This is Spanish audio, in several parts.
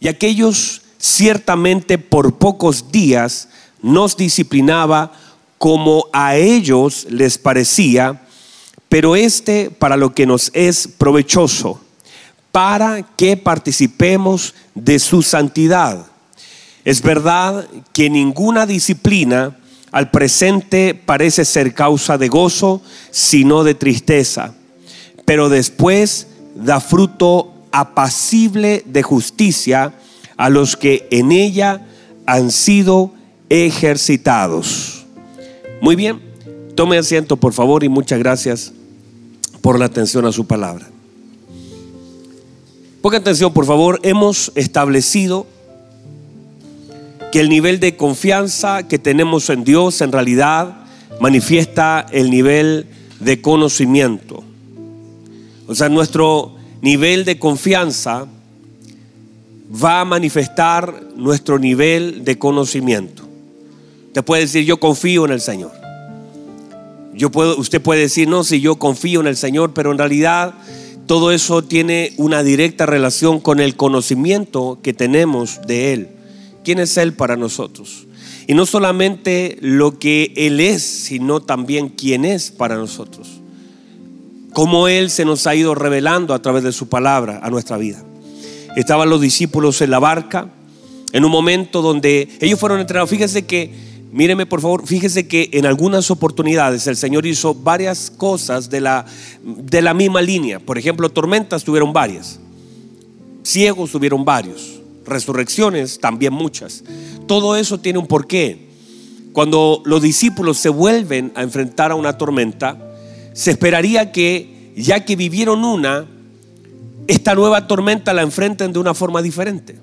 Y aquellos ciertamente por pocos días nos disciplinaba como a ellos les parecía, pero este para lo que nos es provechoso, para que participemos de su santidad. Es verdad que ninguna disciplina al presente parece ser causa de gozo, sino de tristeza, pero después da fruto apacible de justicia a los que en ella han sido ejercitados. Muy bien, tome asiento por favor y muchas gracias por la atención a su palabra. Ponga atención por favor, hemos establecido que el nivel de confianza que tenemos en Dios en realidad manifiesta el nivel de conocimiento. O sea, nuestro nivel de confianza va a manifestar nuestro nivel de conocimiento. Te puede decir, yo confío en el Señor. Yo puedo, usted puede decir, no, si yo confío en el Señor, pero en realidad todo eso tiene una directa relación con el conocimiento que tenemos de Él. ¿Quién es Él para nosotros? Y no solamente lo que Él es, sino también quién es para nosotros. Cómo Él se nos ha ido revelando a través de su palabra a nuestra vida. Estaban los discípulos en la barca, en un momento donde ellos fueron entrenados. Fíjense que, míreme por favor, fíjense que en algunas oportunidades el Señor hizo varias cosas de la, de la misma línea. Por ejemplo, tormentas tuvieron varias, ciegos tuvieron varios resurrecciones, también muchas. Todo eso tiene un porqué. Cuando los discípulos se vuelven a enfrentar a una tormenta, se esperaría que, ya que vivieron una, esta nueva tormenta la enfrenten de una forma diferente.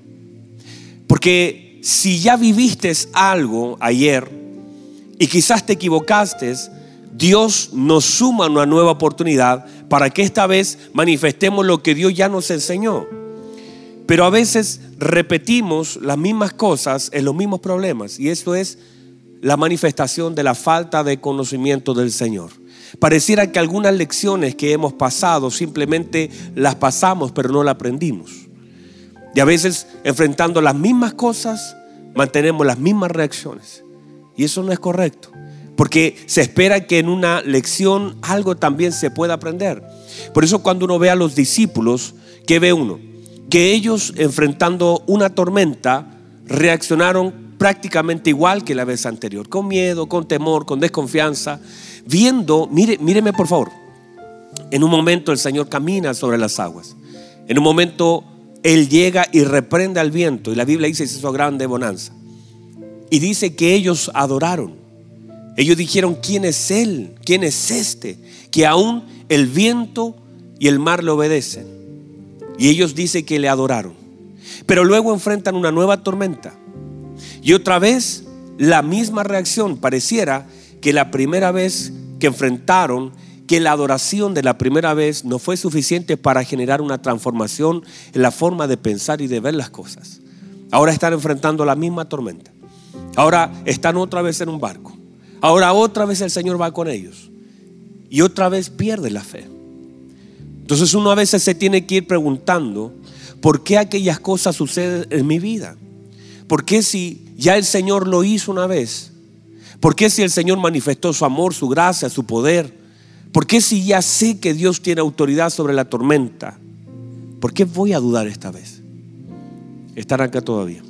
Porque si ya viviste algo ayer y quizás te equivocaste, Dios nos suma una nueva oportunidad para que esta vez manifestemos lo que Dios ya nos enseñó. Pero a veces repetimos las mismas cosas en los mismos problemas y esto es la manifestación de la falta de conocimiento del Señor. Pareciera que algunas lecciones que hemos pasado simplemente las pasamos pero no las aprendimos. Y a veces enfrentando las mismas cosas mantenemos las mismas reacciones. Y eso no es correcto. Porque se espera que en una lección algo también se pueda aprender. Por eso cuando uno ve a los discípulos, ¿qué ve uno? que ellos enfrentando una tormenta reaccionaron prácticamente igual que la vez anterior, con miedo, con temor, con desconfianza, viendo, mire, míreme por favor, en un momento el Señor camina sobre las aguas, en un momento Él llega y reprende al viento, y la Biblia dice que hizo grande bonanza, y dice que ellos adoraron, ellos dijeron, ¿quién es Él? ¿quién es este? Que aún el viento y el mar le obedecen. Y ellos dicen que le adoraron. Pero luego enfrentan una nueva tormenta. Y otra vez la misma reacción. Pareciera que la primera vez que enfrentaron, que la adoración de la primera vez no fue suficiente para generar una transformación en la forma de pensar y de ver las cosas. Ahora están enfrentando la misma tormenta. Ahora están otra vez en un barco. Ahora otra vez el Señor va con ellos. Y otra vez pierde la fe. Entonces uno a veces se tiene que ir preguntando, ¿por qué aquellas cosas suceden en mi vida? ¿Por qué si ya el Señor lo hizo una vez? ¿Por qué si el Señor manifestó su amor, su gracia, su poder? ¿Por qué si ya sé que Dios tiene autoridad sobre la tormenta? ¿Por qué voy a dudar esta vez? Están acá todavía.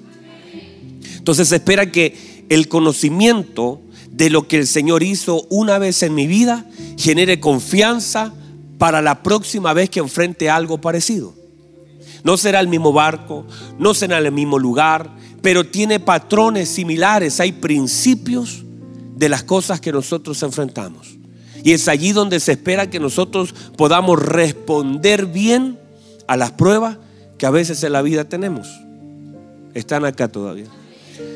Entonces se espera que el conocimiento de lo que el Señor hizo una vez en mi vida genere confianza, para la próxima vez que enfrente algo parecido. No será el mismo barco, no será el mismo lugar, pero tiene patrones similares, hay principios de las cosas que nosotros enfrentamos. Y es allí donde se espera que nosotros podamos responder bien a las pruebas que a veces en la vida tenemos. Están acá todavía.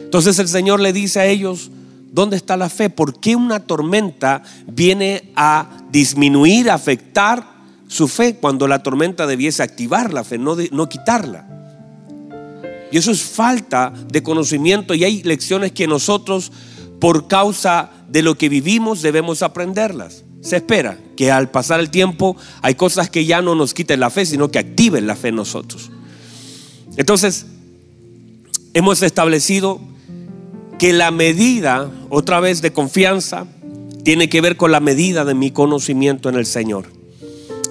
Entonces el Señor le dice a ellos, ¿Dónde está la fe? ¿Por qué una tormenta viene a disminuir, a afectar su fe cuando la tormenta debiese activar la fe, no, no quitarla? Y eso es falta de conocimiento y hay lecciones que nosotros, por causa de lo que vivimos, debemos aprenderlas. Se espera que al pasar el tiempo hay cosas que ya no nos quiten la fe, sino que activen la fe en nosotros. Entonces, hemos establecido que la medida, otra vez, de confianza, tiene que ver con la medida de mi conocimiento en el Señor.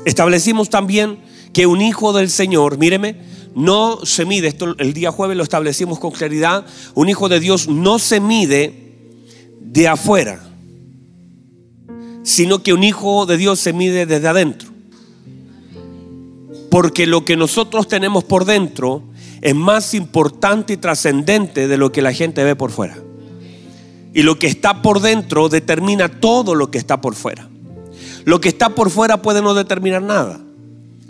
Establecimos también que un hijo del Señor, míreme, no se mide, esto el día jueves lo establecimos con claridad, un hijo de Dios no se mide de afuera, sino que un hijo de Dios se mide desde adentro. Porque lo que nosotros tenemos por dentro es más importante y trascendente de lo que la gente ve por fuera. Y lo que está por dentro determina todo lo que está por fuera. Lo que está por fuera puede no determinar nada.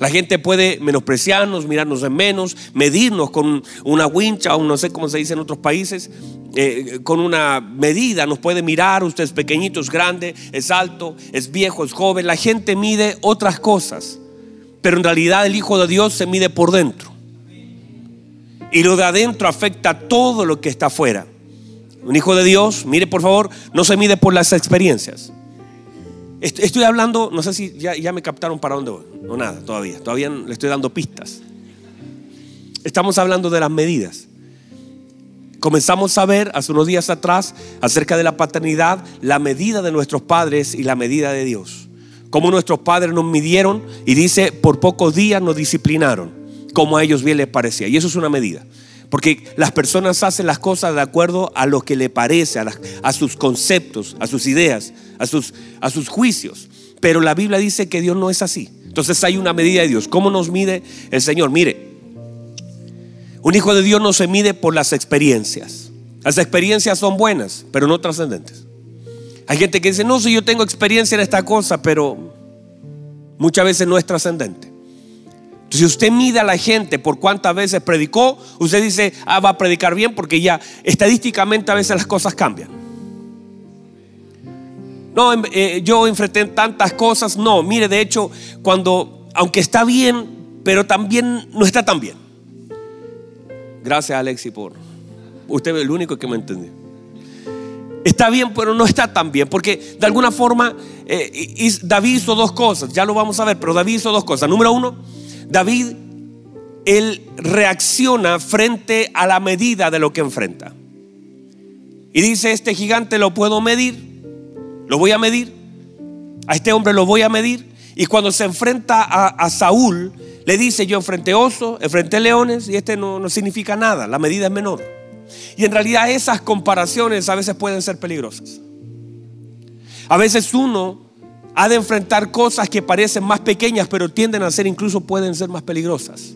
La gente puede menospreciarnos, mirarnos en menos, medirnos con una wincha o no sé cómo se dice en otros países, eh, con una medida. Nos puede mirar, usted es pequeñito, es grande, es alto, es viejo, es joven. La gente mide otras cosas, pero en realidad el Hijo de Dios se mide por dentro. Y lo de adentro afecta todo lo que está afuera. Un hijo de Dios, mire por favor, no se mide por las experiencias. Estoy hablando, no sé si ya, me captaron para dónde voy. No, nada, todavía. Todavía le estoy dando pistas. Estamos hablando de las medidas. Comenzamos a ver hace unos días atrás acerca de la paternidad, la medida de nuestros padres y la medida de Dios. Como nuestros padres nos midieron y dice, por pocos días nos disciplinaron, como a ellos bien les parecía. Y eso es una medida. Porque las personas hacen las cosas de acuerdo a lo que le parece, a, sus conceptos, a sus ideas, a sus, a sus juicios. Pero la Biblia dice que Dios no es así. Entonces hay una medida de Dios. ¿Cómo nos mide el Señor? Mire, un hijo de Dios no se mide por las experiencias. Las experiencias son buenas, pero no trascendentes. Hay gente que dice, no, si yo tengo experiencia en esta cosa, pero muchas veces no es trascendente. Si usted mide a la gente por cuántas veces predicó, usted dice, ah, va a predicar bien porque ya estadísticamente a veces las cosas cambian. No, em, eh, yo enfrenté tantas cosas. No, mire, de hecho, cuando, aunque está bien, pero también no está tan bien. Gracias, Alexi, por. Usted es el único que me entendió. Está bien, pero no está tan bien, porque de alguna forma eh, David hizo dos cosas, ya lo vamos a ver, pero David hizo dos cosas. Número uno, David, él reacciona frente a la medida de lo que enfrenta. Y dice, este gigante lo puedo medir, lo voy a medir, a este hombre lo voy a medir. Y cuando se enfrenta a, Saúl, le dice, yo enfrenté oso, enfrenté leones y este no, no significa nada, la medida es menor. Y en realidad esas comparaciones a veces pueden ser peligrosas. A veces uno ha de enfrentar cosas que parecen más pequeñas, pero tienden a ser incluso pueden ser más peligrosas.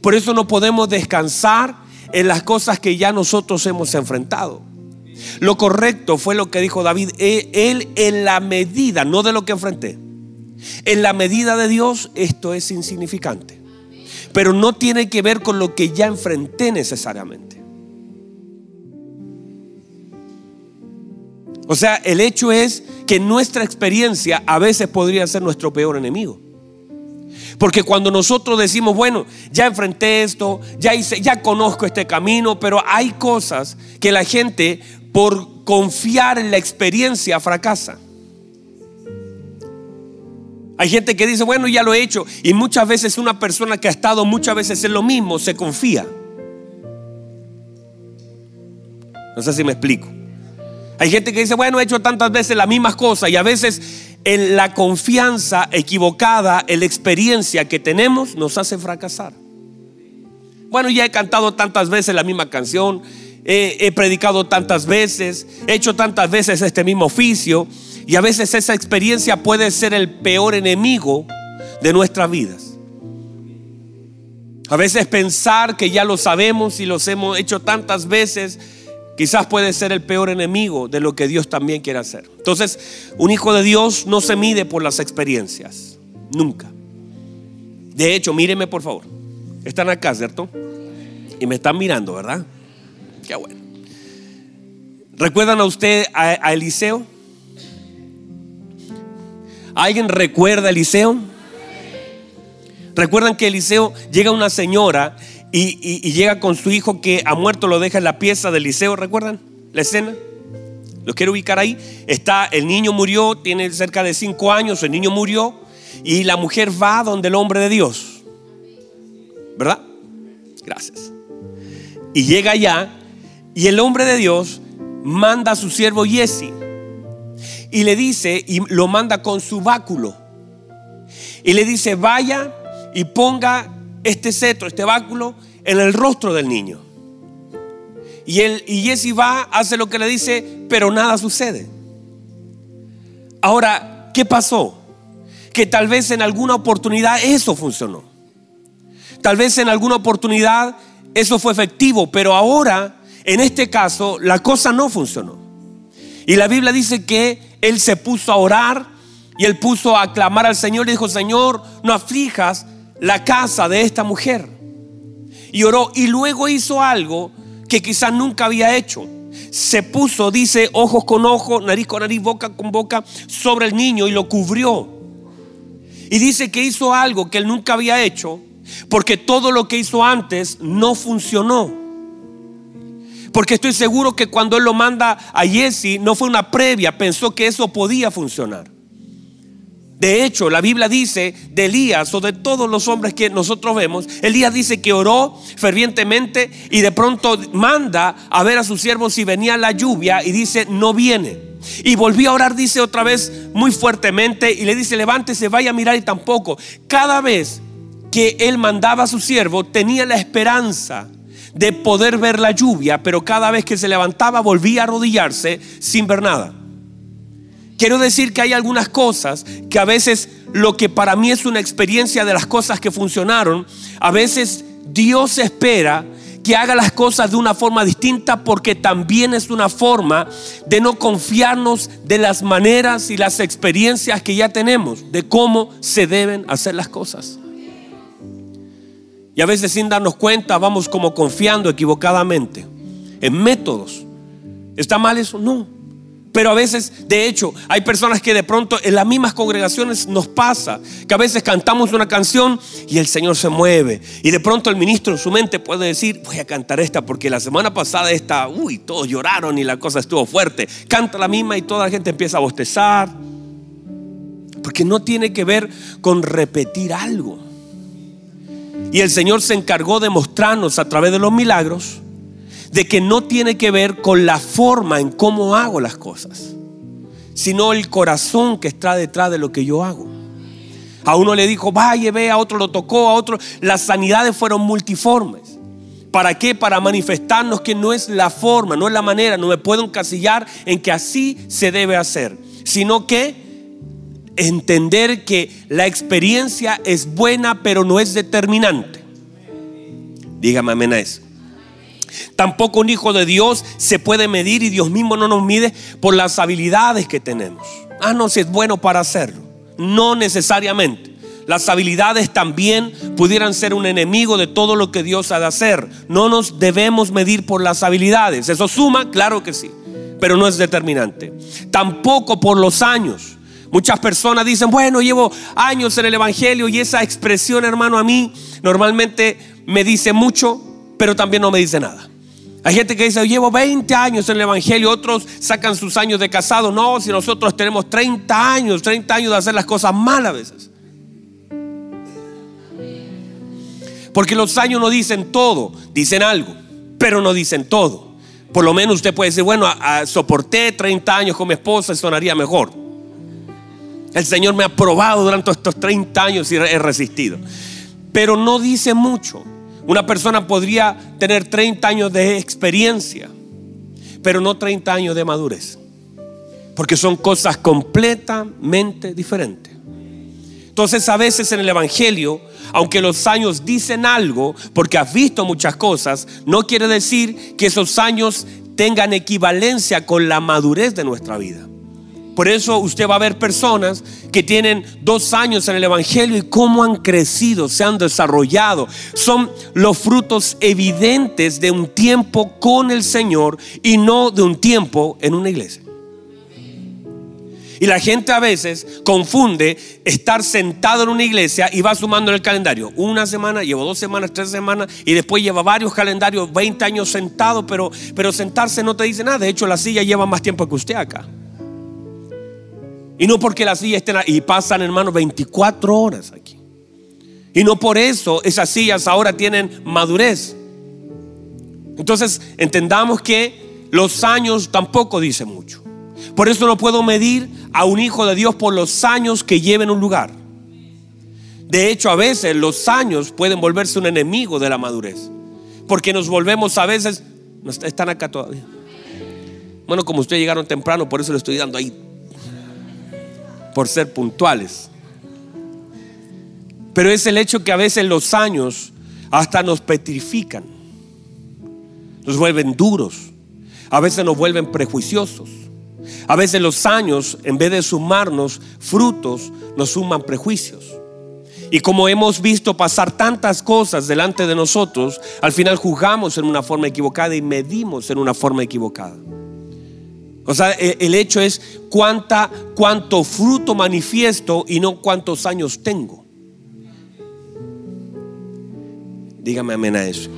Por eso no podemos descansar en las cosas que ya nosotros hemos enfrentado. Lo correcto fue lo que dijo David, e, él en la medida, no de lo que enfrenté, en la medida de Dios esto es insignificante. Pero no tiene que ver con lo que ya enfrenté necesariamente. O sea, el hecho es que nuestra experiencia a veces podría ser nuestro peor enemigo. Porque cuando nosotros decimos, bueno, ya enfrenté esto, ya ya conozco este camino, pero hay cosas que la gente por confiar en la experiencia fracasa. Hay gente que dice, bueno, ya lo he hecho. Y muchas veces una persona que ha estado muchas veces en lo mismo se confía. No sé si me explico. Hay gente que dice, bueno, he hecho tantas veces las mismas cosas y a veces en la confianza equivocada, en la experiencia que tenemos, nos hace fracasar. Bueno, ya he cantado tantas veces la misma canción, he, predicado tantas veces, he hecho tantas veces este mismo oficio y a veces esa experiencia puede ser el peor enemigo de nuestras vidas. A veces pensar que ya lo sabemos y los hemos hecho tantas veces Quizás puede ser el peor enemigo de lo que Dios también quiere hacer. Entonces, un hijo de Dios no se mide por las experiencias. Nunca. De hecho, míreme por favor. Están acá, ¿cierto? Y me están mirando, ¿verdad? Qué bueno. ¿Recuerdan a usted a, Eliseo? ¿Alguien recuerda a Eliseo? ¿Recuerdan que Eliseo llega una señora y, llega con su hijo que ha muerto, lo deja en la pieza del liceo, ¿recuerdan la escena? Lo quiero ubicar ahí. Está, el niño murió, tiene cerca de cinco años, el niño murió y la mujer va donde el hombre de Dios. ¿Verdad? Gracias. Y llega allá Y el hombre de Dios manda a su siervo Jesse y le dice, y lo manda con su báculo. Y le dice, vaya y ponga este cetro, este báculo, en el rostro del niño. Y, él, y Jesse va, hace lo que le dice, pero nada sucede. Ahora, ¿qué pasó? Que tal vez en alguna oportunidad eso funcionó. Tal vez en alguna oportunidad eso fue efectivo, pero ahora, en este caso, la cosa no funcionó. Y la Biblia dice que él se puso a orar y él puso a clamar al Señor y dijo, Señor, no aflijas la casa de esta mujer. Y oró y luego hizo algo que quizás nunca había hecho. Se puso, dice, ojos con ojos, nariz con nariz, boca con boca sobre el niño y lo cubrió. Y dice que hizo algo que él nunca había hecho porque todo lo que hizo antes no funcionó. Porque estoy seguro que cuando él lo manda a Jesse no fue una previa, pensó que eso podía funcionar. De hecho, la Biblia dice de Elías o de todos los hombres que nosotros vemos, Elías dice que oró fervientemente y de pronto manda a ver a sus siervos si venía la lluvia y dice, no viene. Y volvió a orar, dice otra vez muy fuertemente y le dice, levántese, vaya a mirar y tampoco. Cada vez que él mandaba a su siervo tenía la esperanza de poder ver la lluvia, pero cada vez que se levantaba volvía a arrodillarse sin ver nada. Quiero decir que hay algunas cosas que a veces lo que para mí es una experiencia de las cosas que funcionaron, a veces Dios espera que haga las cosas de una forma distinta porque también es una forma de no confiarnos de las maneras y las experiencias que ya tenemos, de cómo se deben hacer las cosas. Y a veces sin darnos cuenta vamos como confiando equivocadamente en métodos. ¿Está mal eso? No. Pero a veces, de hecho, hay personas que de pronto en las mismas congregaciones nos pasa, que a veces cantamos una canción y el Señor se mueve. Y de pronto el ministro en su mente puede decir, voy a cantar esta porque la semana pasada esta, uy, todos lloraron y la cosa estuvo fuerte. Canta la misma y toda la gente empieza a bostezar. Porque no tiene que ver con repetir algo. Y el Señor se encargó de mostrarnos a través de los milagros de que no tiene que ver con la forma en cómo hago las cosas, sino el corazón que está detrás de lo que yo hago. A uno le dijo, vaya, ve, a otro lo tocó, a otro. Las sanidades fueron multiformes. ¿Para qué? Para manifestarnos que no es la forma, no es la manera, no me puedo encasillar en que así se debe hacer, sino que entender que la experiencia es buena, pero no es determinante. Dígame amén a eso. Tampoco un hijo de Dios se puede medir y Dios mismo no nos mide por las habilidades que tenemos. Ah, no, si es bueno para hacerlo. No necesariamente. Las habilidades también pudieran ser un enemigo de todo lo que Dios ha de hacer. No nos debemos medir por las habilidades. ¿Eso suma? Claro que sí, pero no es determinante. Tampoco por los años. Muchas personas dicen, bueno, llevo años en el Evangelio y esa expresión, hermano, a mí normalmente me dice mucho, pero también no me dice nada. Hay gente que dice, llevo 20 años en el Evangelio, otros sacan sus años de casado. No, si nosotros tenemos 30 años, 30 años de hacer las cosas mal a veces. Porque los años no dicen todo, dicen algo, pero no dicen todo. Por lo menos usted puede decir, bueno, soporté 30 años con mi esposa y sonaría mejor. El Señor me ha probado durante estos 30 años y he resistido. Pero no dice mucho. Una persona podría tener 30 años de experiencia, pero no 30 años de madurez. Porque son cosas completamente diferentes. Entonces a veces en el Evangelio, aunque los años dicen algo, porque has visto muchas cosas, no quiere decir que esos años tengan equivalencia con la madurez de nuestra vida. Por eso usted va a ver personas que tienen dos años en el Evangelio y cómo han crecido, se han desarrollado. Son los frutos evidentes de un tiempo con el Señor y no de un tiempo en una iglesia. Y la gente a veces confunde estar sentado en una iglesia y va sumando en el calendario. Una semana, llevo dos semanas, tres semanas y después lleva varios calendarios, 20 años sentado, pero, pero sentarse no te dice nada. De hecho, la silla lleva más tiempo que usted acá. Y no porque las sillas estén y pasan hermanos 24 horas aquí. Y no por eso esas sillas ahora tienen madurez. Entonces entendamos que los años tampoco dicen mucho. Por eso no puedo medir a un hijo de Dios por los años que lleve en un lugar. De hecho, a veces los años pueden volverse un enemigo de la madurez. Porque nos volvemos a veces, están acá todavía. Bueno, como ustedes llegaron temprano, por eso le estoy dando ahí. Por ser puntuales. Pero es el hecho que a veces los años hasta nos petrifican. Nos vuelven duros. A veces nos vuelven prejuiciosos. A veces los años, en vez de sumarnos frutos, nos suman prejuicios. Y como hemos visto pasar tantas cosas delante de nosotros, al final juzgamos en una forma equivocada y medimos en una forma equivocada. O sea, e, el hecho es cuánta, cuánto fruto manifiesto y no cuántos años tengo. Dígame amén a eso.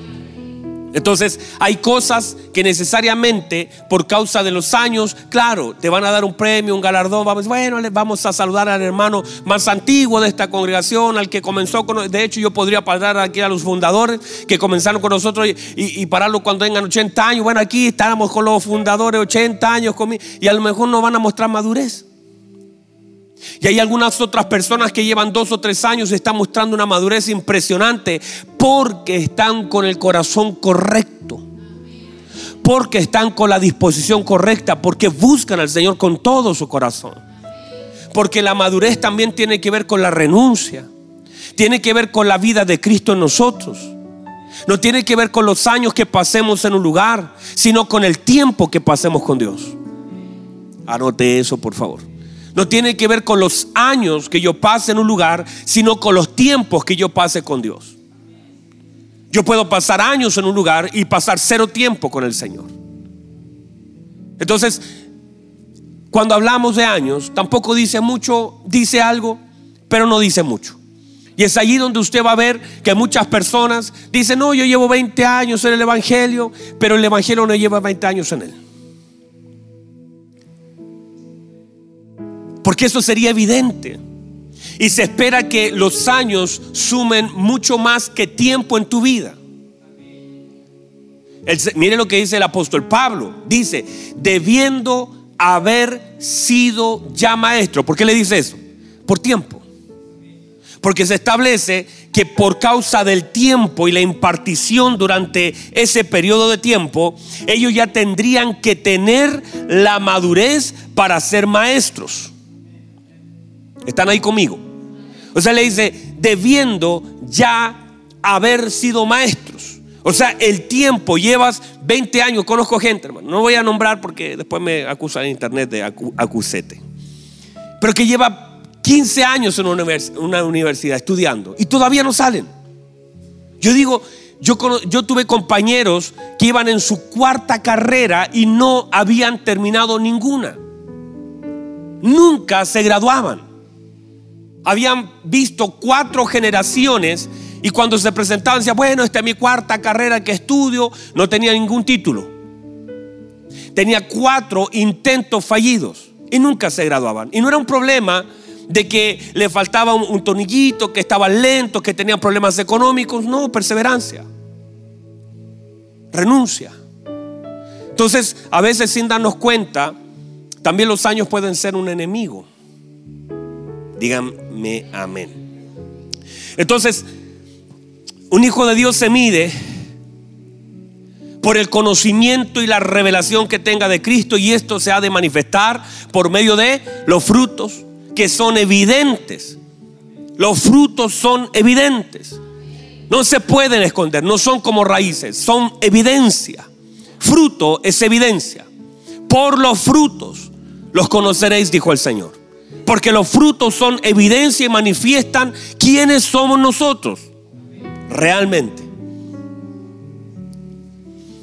Entonces hay cosas que necesariamente por causa de los años, claro, te van a dar un premio, un galardón, vamos, bueno, vamos a saludar al hermano más antiguo de esta congregación, al que comenzó con, de hecho yo podría parar aquí a los fundadores que comenzaron con nosotros y, pararlo cuando tengan 80 años, bueno, aquí estábamos con los fundadores 80 años y a lo mejor no van a mostrar madurez. Y hay algunas otras personas que llevan dos o tres años y están mostrando una madurez impresionante porque están con el corazón correcto. Porque están con la disposición correcta, porque buscan al Señor con todo su corazón. Porque la madurez también tiene que ver con la renuncia. Tiene que ver con la vida de Cristo en nosotros. No tiene que ver con los años que pasemos en un lugar, sino con el tiempo que pasemos con Dios. Anote eso, por favor no tiene que ver con los años que yo pase en un lugar, sino con los tiempos que yo pase con Dios. Yo puedo pasar años en un lugar y pasar cero tiempo con el Señor. Entonces, cuando hablamos de años, tampoco dice mucho, dice algo, pero no dice mucho. Y es allí donde usted va a ver que muchas personas dicen, no, yo llevo 20 años en el Evangelio, pero el Evangelio no lleva 20 años en él. Porque eso sería evidente. Y se espera que los años sumen mucho más que tiempo en tu vida. mire lo que dice el apóstol Pablo. Dice, debiendo haber sido ya maestro. ¿Por qué le dice eso? Por tiempo. Porque se establece que por causa del tiempo y la impartición durante ese periodo de tiempo, ellos ya tendrían que tener la madurez para ser maestros. ¿Están ahí conmigo? O sea, le dice, debiendo ya haber sido maestros. O sea, el tiempo, llevas 20 años, conozco gente, hermano. No voy a nombrar porque después me acusan en internet de acusete. Pero que lleva 15 años en una universidad estudiando y todavía no salen. Yo digo, yo, yo tuve compañeros que iban en su cuarta carrera y no habían terminado ninguna. Nunca se graduaban habían visto cuatro generaciones y cuando se presentaban decían, bueno, esta es mi cuarta carrera que estudio, no tenía ningún título. Tenía cuatro intentos fallidos y nunca se graduaban. Y no era un problema de que le faltaba un, tonillito, que estaba lento, que tenían problemas económicos. No, perseverancia. Renuncia. Entonces, a veces sin darnos cuenta, también los años pueden ser un enemigo. Díganme amén. Entonces, un hijo de Dios se mide por el conocimiento y la revelación que tenga de Cristo y esto se ha de manifestar por medio de los frutos que son evidentes. Los frutos son evidentes. No se pueden esconder, no son como raíces, son evidencia. Fruto es evidencia. Por los frutos los conoceréis, dijo el Señor. Porque los frutos son evidencia y manifiestan quiénes somos nosotros realmente.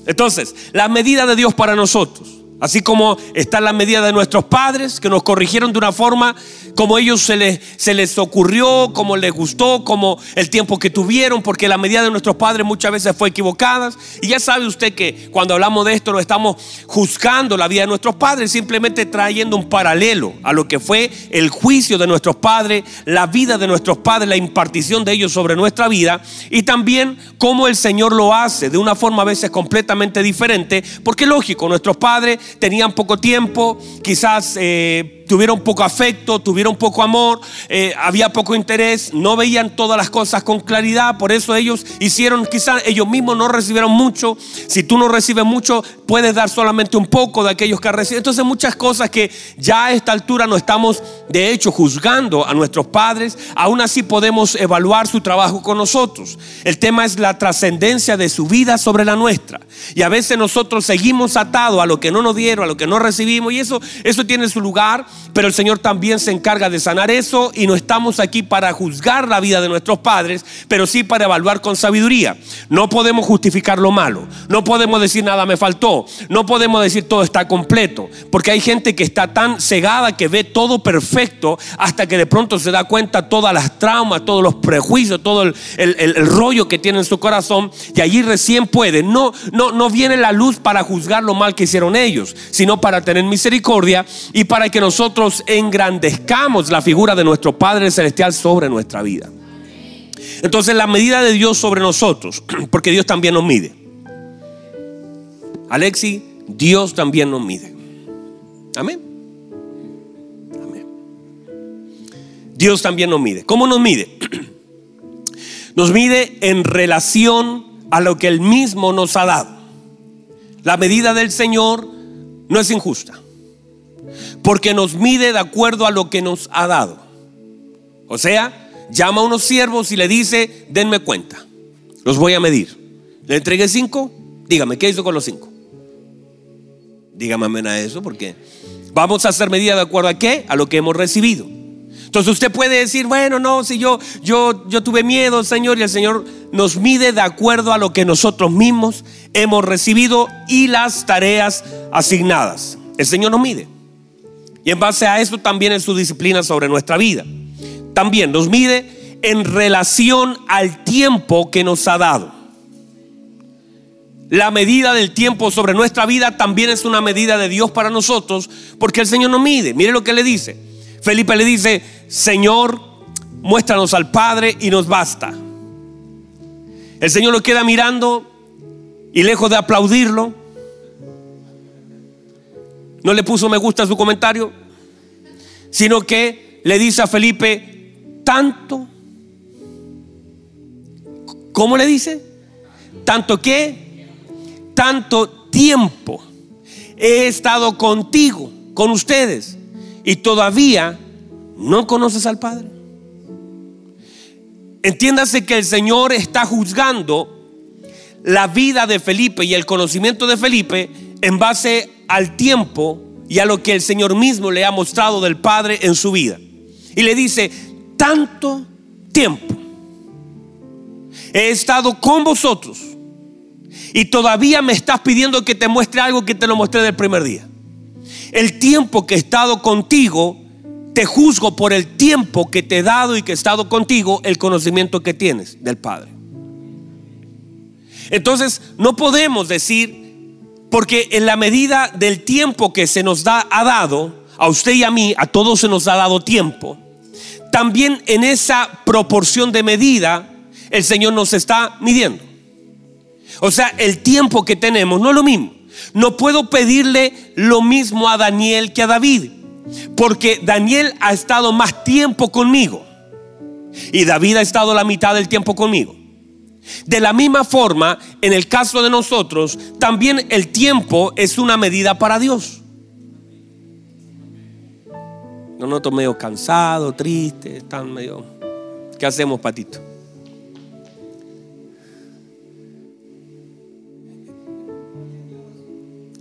Entonces, la medida de Dios para nosotros, Así como está la medida de nuestros padres, que nos corrigieron de una forma como ellos se les, se les ocurrió, como les gustó, como el tiempo que tuvieron, porque la medida de nuestros padres muchas veces fue equivocada. Y ya sabe usted que cuando hablamos de esto no estamos juzgando la vida de nuestros padres, simplemente trayendo un paralelo a lo que fue el juicio de nuestros padres, la vida de nuestros padres, la impartición de ellos sobre nuestra vida y también cómo el Señor lo hace de una forma a veces completamente diferente, porque lógico, nuestros padres tenían poco tiempo, quizás... Eh, tuvieron poco afecto, tuvieron poco amor, eh, había poco interés, no veían todas las cosas con claridad, por eso ellos hicieron, quizás ellos mismos no recibieron mucho, si tú no recibes mucho, puedes dar solamente un poco de aquellos que reciben. Entonces muchas cosas que ya a esta altura no estamos de hecho juzgando a nuestros padres, aún así podemos evaluar su trabajo con nosotros. El tema es la trascendencia de su vida sobre la nuestra. Y a veces nosotros seguimos atados a lo que no nos dieron, a lo que no recibimos, y eso, eso tiene su lugar pero el Señor también se encarga de sanar eso y no estamos aquí para juzgar la vida de nuestros padres, pero sí para evaluar con sabiduría. No podemos justificar lo malo, no podemos decir nada me faltó, no podemos decir todo está completo, porque hay gente que está tan cegada que ve todo perfecto hasta que de pronto se da cuenta todas las traumas, todos los prejuicios, todo el, rollo que tiene en su corazón y allí recién puede. No, no, no viene la luz para juzgar lo mal que hicieron ellos, sino para tener misericordia y para que nosotros engrandezcamos la figura de nuestro Padre Celestial sobre nuestra vida. Entonces la medida de Dios sobre nosotros, porque Dios también nos mide. Alexi, Dios también nos mide. Amén. Amén. Dios también nos mide. ¿Cómo nos mide? Nos mide en relación a lo que Él mismo nos ha dado. La medida del Señor no es injusta porque nos mide de acuerdo a lo que nos ha dado. O sea, llama a unos siervos y le dice, denme cuenta, los voy a medir. Le entregué cinco, dígame, ¿qué hizo con los cinco? Dígame amén a eso, porque vamos a hacer medida de acuerdo a qué? A lo que hemos recibido. Entonces usted puede decir, bueno, no, si yo, yo, yo tuve miedo, Señor, y el Señor nos mide de acuerdo a lo que nosotros mismos hemos recibido y las tareas asignadas. El Señor nos mide. Y en base a eso también es su disciplina sobre nuestra vida. También nos mide en relación al tiempo que nos ha dado. La medida del tiempo sobre nuestra vida también es una medida de Dios para nosotros, porque el Señor nos mide. Mire lo que le dice. Felipe le dice, Señor, muéstranos al Padre y nos basta. El Señor lo queda mirando y lejos de aplaudirlo, no le puso me gusta su comentario, sino que le dice a Felipe, tanto, ¿cómo le dice? Tanto que, tanto tiempo he estado contigo, con ustedes, y todavía no conoces al Padre. Entiéndase que el Señor está juzgando la vida de Felipe y el conocimiento de Felipe en base al tiempo y a lo que el Señor mismo le ha mostrado del Padre en su vida. Y le dice, tanto tiempo he estado con vosotros y todavía me estás pidiendo que te muestre algo que te lo mostré del primer día. El tiempo que he estado contigo, te juzgo por el tiempo que te he dado y que he estado contigo, el conocimiento que tienes del Padre. Entonces, no podemos decir porque en la medida del tiempo que se nos da, ha dado, a usted y a mí, a todos se nos ha dado tiempo, también en esa proporción de medida el Señor nos está midiendo. O sea, el tiempo que tenemos no es lo mismo. No puedo pedirle lo mismo a Daniel que a David, porque Daniel ha estado más tiempo conmigo y David ha estado la mitad del tiempo conmigo. De la misma forma, en el caso de nosotros, también el tiempo es una medida para Dios. No noto medio cansado, triste, están medio... ¿Qué hacemos, patito?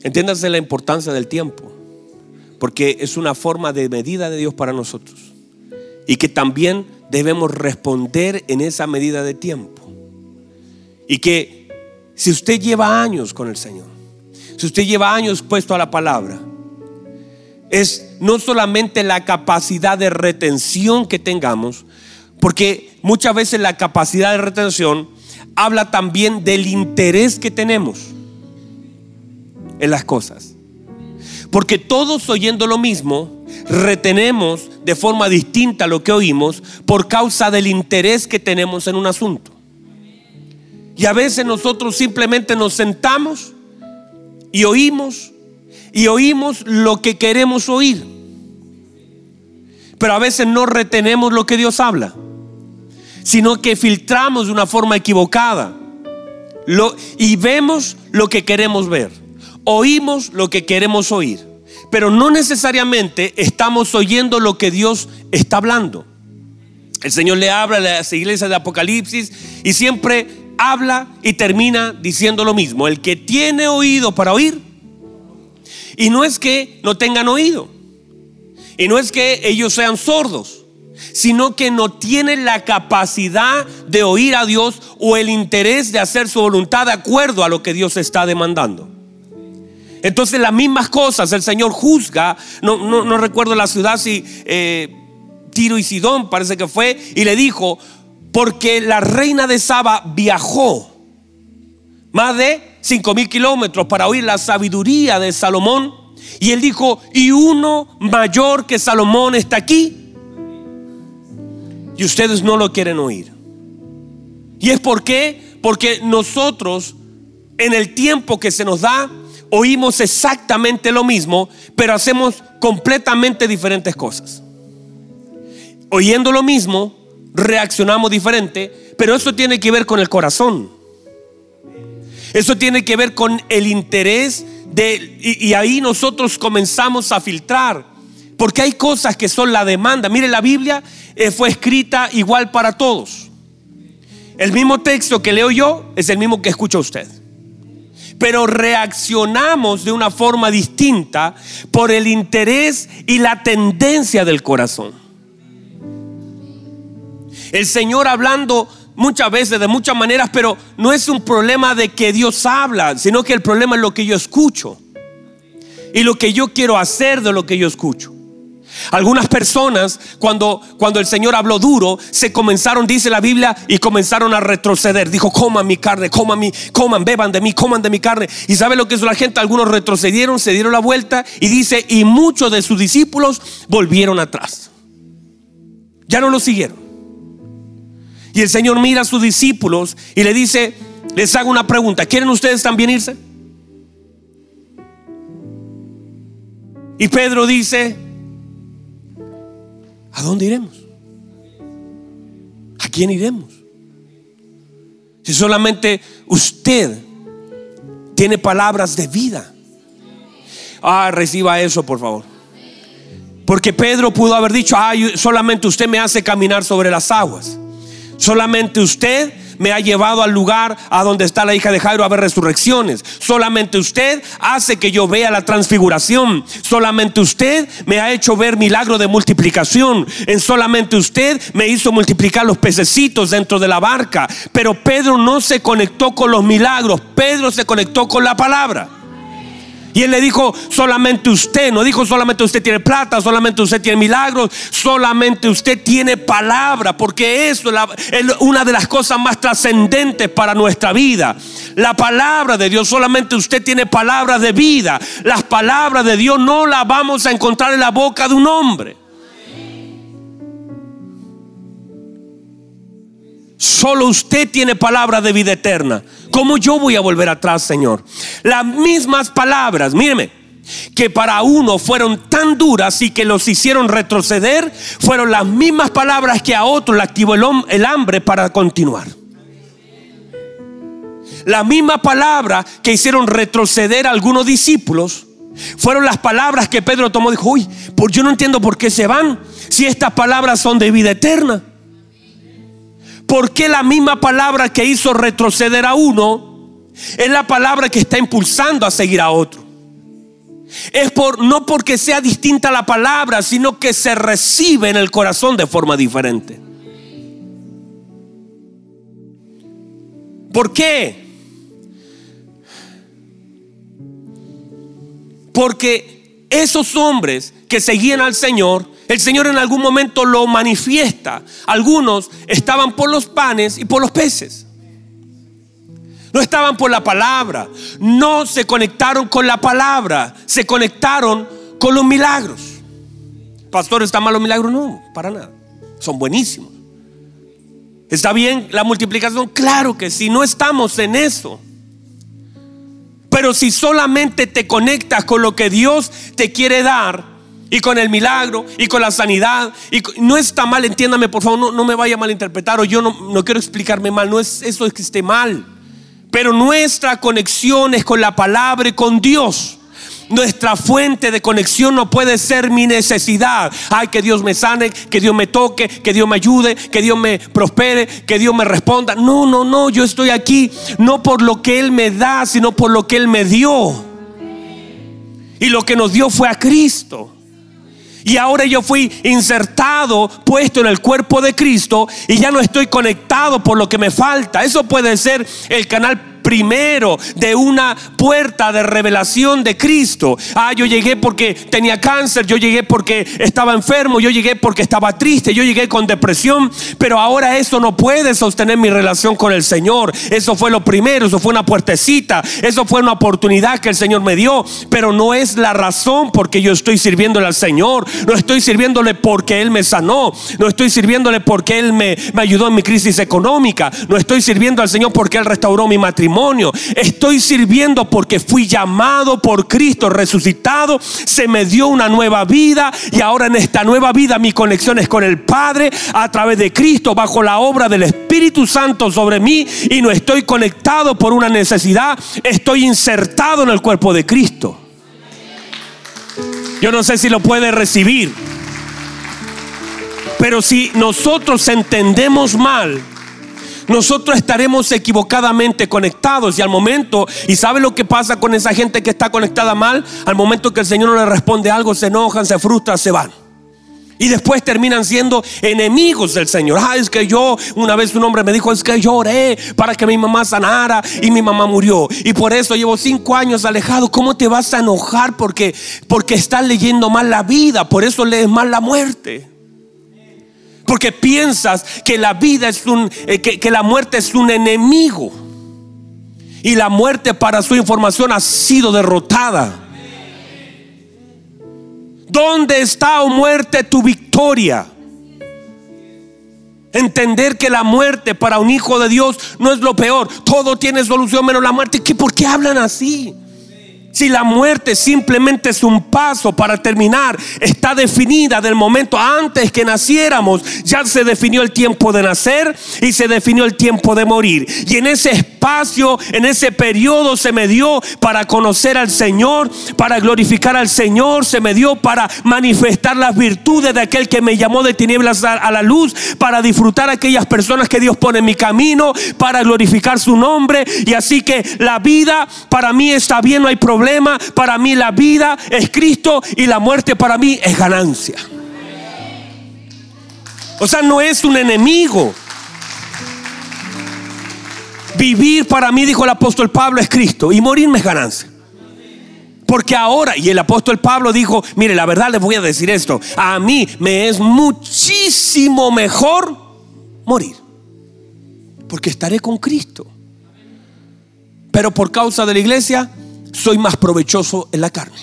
Entiéndase la importancia del tiempo, porque es una forma de medida de Dios para nosotros. Y que también debemos responder en esa medida de tiempo. Y que si usted lleva años con el Señor, si usted lleva años puesto a la palabra, es no solamente la capacidad de retención que tengamos, porque muchas veces la capacidad de retención habla también del interés que tenemos en las cosas. Porque todos oyendo lo mismo, retenemos de forma distinta lo que oímos por causa del interés que tenemos en un asunto. Y a veces nosotros simplemente nos sentamos y oímos y oímos lo que queremos oír. Pero a veces no retenemos lo que Dios habla, sino que filtramos de una forma equivocada y vemos lo que queremos ver, oímos lo que queremos oír, pero no necesariamente estamos oyendo lo que Dios está hablando. El Señor le habla a las iglesias de Apocalipsis y siempre habla y termina diciendo lo mismo. El que tiene oído para oír, y no es que no tengan oído. Y no es que ellos sean sordos, sino que no tienen la capacidad de oír a Dios o el interés de hacer su voluntad de acuerdo a lo que Dios está demandando. Entonces las mismas cosas el Señor juzga, no, no, recuerdo la ciudad si eh, Tiro y Sidón parece que fue, y le dijo, porque la reina de Saba viajó más de cinco mil kilómetros para oír la sabiduría de Salomón. Y él dijo, y uno mayor que Salomón está aquí. Y ustedes no lo quieren oír. ¿Y es por qué? Porque nosotros, en el tiempo que se nos da, oímos exactamente lo mismo, pero hacemos completamente diferentes cosas. Oyendo lo mismo, reaccionamos diferente, pero eso tiene que ver con el corazón. Eso tiene que ver con el interés de, y, ahí nosotros comenzamos a filtrar. Porque hay cosas que son la demanda. Mire, la Biblia eh, fue escrita igual para todos. El mismo texto que leo yo es el mismo que escucha usted. Pero reaccionamos de una forma distinta por el interés y la tendencia del corazón. El Señor hablando muchas veces, de muchas maneras, pero no es un problema de que Dios habla, sino que el problema es lo que yo escucho y lo que yo quiero hacer de lo que yo escucho. Algunas personas, cuando, cuando el Señor habló duro, se comenzaron, dice la Biblia, y comenzaron a retroceder. Dijo, coman mi carne, coman mi, coman, beban de mí, coman de mi carne. Y sabe lo que hizo la gente? Algunos retrocedieron, se dieron la vuelta y dice, y muchos de sus discípulos volvieron atrás. Ya no lo siguieron. Y el Señor mira a sus discípulos y le dice, les hago una pregunta, ¿quieren ustedes también irse? Y Pedro dice, ¿a dónde iremos? ¿A quién iremos? Si solamente usted tiene palabras de vida. Ah, reciba eso, por favor. Porque Pedro pudo haber dicho, ah, solamente usted me hace caminar sobre las aguas. Solamente usted me ha llevado al lugar a donde está la hija de Jairo a ver resurrecciones. Solamente usted hace que yo vea la transfiguración. Solamente usted me ha hecho ver milagro de multiplicación. En solamente usted me hizo multiplicar los pececitos dentro de la barca. Pero Pedro no se conectó con los milagros. Pedro se conectó con la palabra. Y él le dijo, solamente usted, no dijo solamente usted tiene plata, solamente usted tiene milagros, solamente usted tiene palabra, porque eso es una de las cosas más trascendentes para nuestra vida. La palabra de Dios, solamente usted tiene palabras de vida. Las palabras de Dios no las vamos a encontrar en la boca de un hombre. Solo usted tiene palabra de vida eterna. ¿Cómo yo voy a volver atrás, Señor? Las mismas palabras, míreme, que para uno fueron tan duras y que los hicieron retroceder, fueron las mismas palabras que a otro le activó el, hambre para continuar. La misma palabra que hicieron retroceder a algunos discípulos fueron las palabras que Pedro tomó y dijo, uy, pues yo no entiendo por qué se van si estas palabras son de vida eterna. ¿Por qué la misma palabra que hizo retroceder a uno es la palabra que está impulsando a seguir a otro? Es por no porque sea distinta la palabra, sino que se recibe en el corazón de forma diferente. ¿Por qué? Porque esos hombres que seguían al Señor, el Señor en algún momento lo manifiesta. Algunos estaban por los panes y por los peces. No estaban por la palabra. No se conectaron con la palabra. Se conectaron con los milagros. Pastor, ¿está mal los milagros? No, para nada. Son buenísimos. ¿Está bien la multiplicación? Claro que sí. No estamos en eso. Pero si solamente te conectas con lo que Dios te quiere dar y con el milagro y con la sanidad, y no está mal, entiéndame por favor, no, me vaya a malinterpretar o yo no, no quiero explicarme mal, no es eso es que esté mal. Pero nuestra conexión es con la palabra y con Dios. Nuestra fuente de conexión no puede ser mi necesidad. Ay, que Dios me sane, que Dios me toque, que Dios me ayude, que Dios me prospere, que Dios me responda. No, no, no, yo estoy aquí no por lo que Él me da, sino por lo que Él me dio. Y lo que nos dio fue a Cristo. Y ahora yo fui insertado, puesto en el cuerpo de Cristo y ya no estoy conectado por lo que me falta. Eso puede ser el canal primero de una puerta de revelación de Cristo. Ah, yo llegué porque tenía cáncer, yo llegué porque estaba enfermo, yo llegué porque estaba triste, yo llegué con depresión, pero ahora eso no puede sostener mi relación con el Señor. Eso fue lo primero, eso fue una puertecita, eso fue una oportunidad que el Señor me dio, pero no es la razón porque yo estoy sirviéndole al Señor, no estoy sirviéndole porque Él me sanó, no estoy sirviéndole porque Él me, me ayudó en mi crisis económica, no estoy sirviendo al Señor porque Él restauró mi matrimonio Estoy sirviendo porque fui llamado por Cristo, resucitado. Se me dio una nueva vida y ahora en esta nueva vida mi conexión es con el Padre a través de Cristo, bajo la obra del Espíritu Santo sobre mí y no estoy conectado por una necesidad. Estoy insertado en el cuerpo de Cristo. Yo no sé si lo puede recibir. Pero si nosotros entendemos mal nosotros estaremos equivocadamente conectados y al momento, y sabe lo que pasa con esa gente que está conectada mal, al momento que el Señor no le responde algo, se enojan, se frustran, se van. Y después terminan siendo enemigos del Señor. Ah, es que yo, una vez un hombre me dijo, es que yo oré para que mi mamá sanara y mi mamá murió. Y por eso llevo cinco años alejado. ¿Cómo te vas a enojar porque, porque estás leyendo mal la vida? Por eso lees mal la muerte. Porque piensas que la vida es un, eh, que, la muerte es un enemigo. Y la muerte, para su información, ha sido derrotada. ¿Dónde está, oh muerte, tu victoria? Entender que la muerte para un hijo de Dios no es lo peor. Todo tiene solución menos la muerte. ¿Qué, ¿Por qué hablan así? Si la muerte simplemente es un paso para terminar, está definida del momento antes que naciéramos, ya se definió el tiempo de nacer y se definió el tiempo de morir. Y en ese espacio, en ese periodo se me dio para conocer al Señor, para glorificar al Señor, se me dio para manifestar las virtudes de aquel que me llamó de tinieblas a la luz, para disfrutar a aquellas personas que Dios pone en mi camino, para glorificar su nombre. Y así que la vida para mí está bien, no hay problema para mí la vida es Cristo y la muerte para mí es ganancia. O sea, no es un enemigo. Vivir para mí, dijo el apóstol Pablo, es Cristo y morirme es ganancia. Porque ahora, y el apóstol Pablo dijo, mire, la verdad les voy a decir esto, a mí me es muchísimo mejor morir. Porque estaré con Cristo. Pero por causa de la iglesia, soy más provechoso en la carne.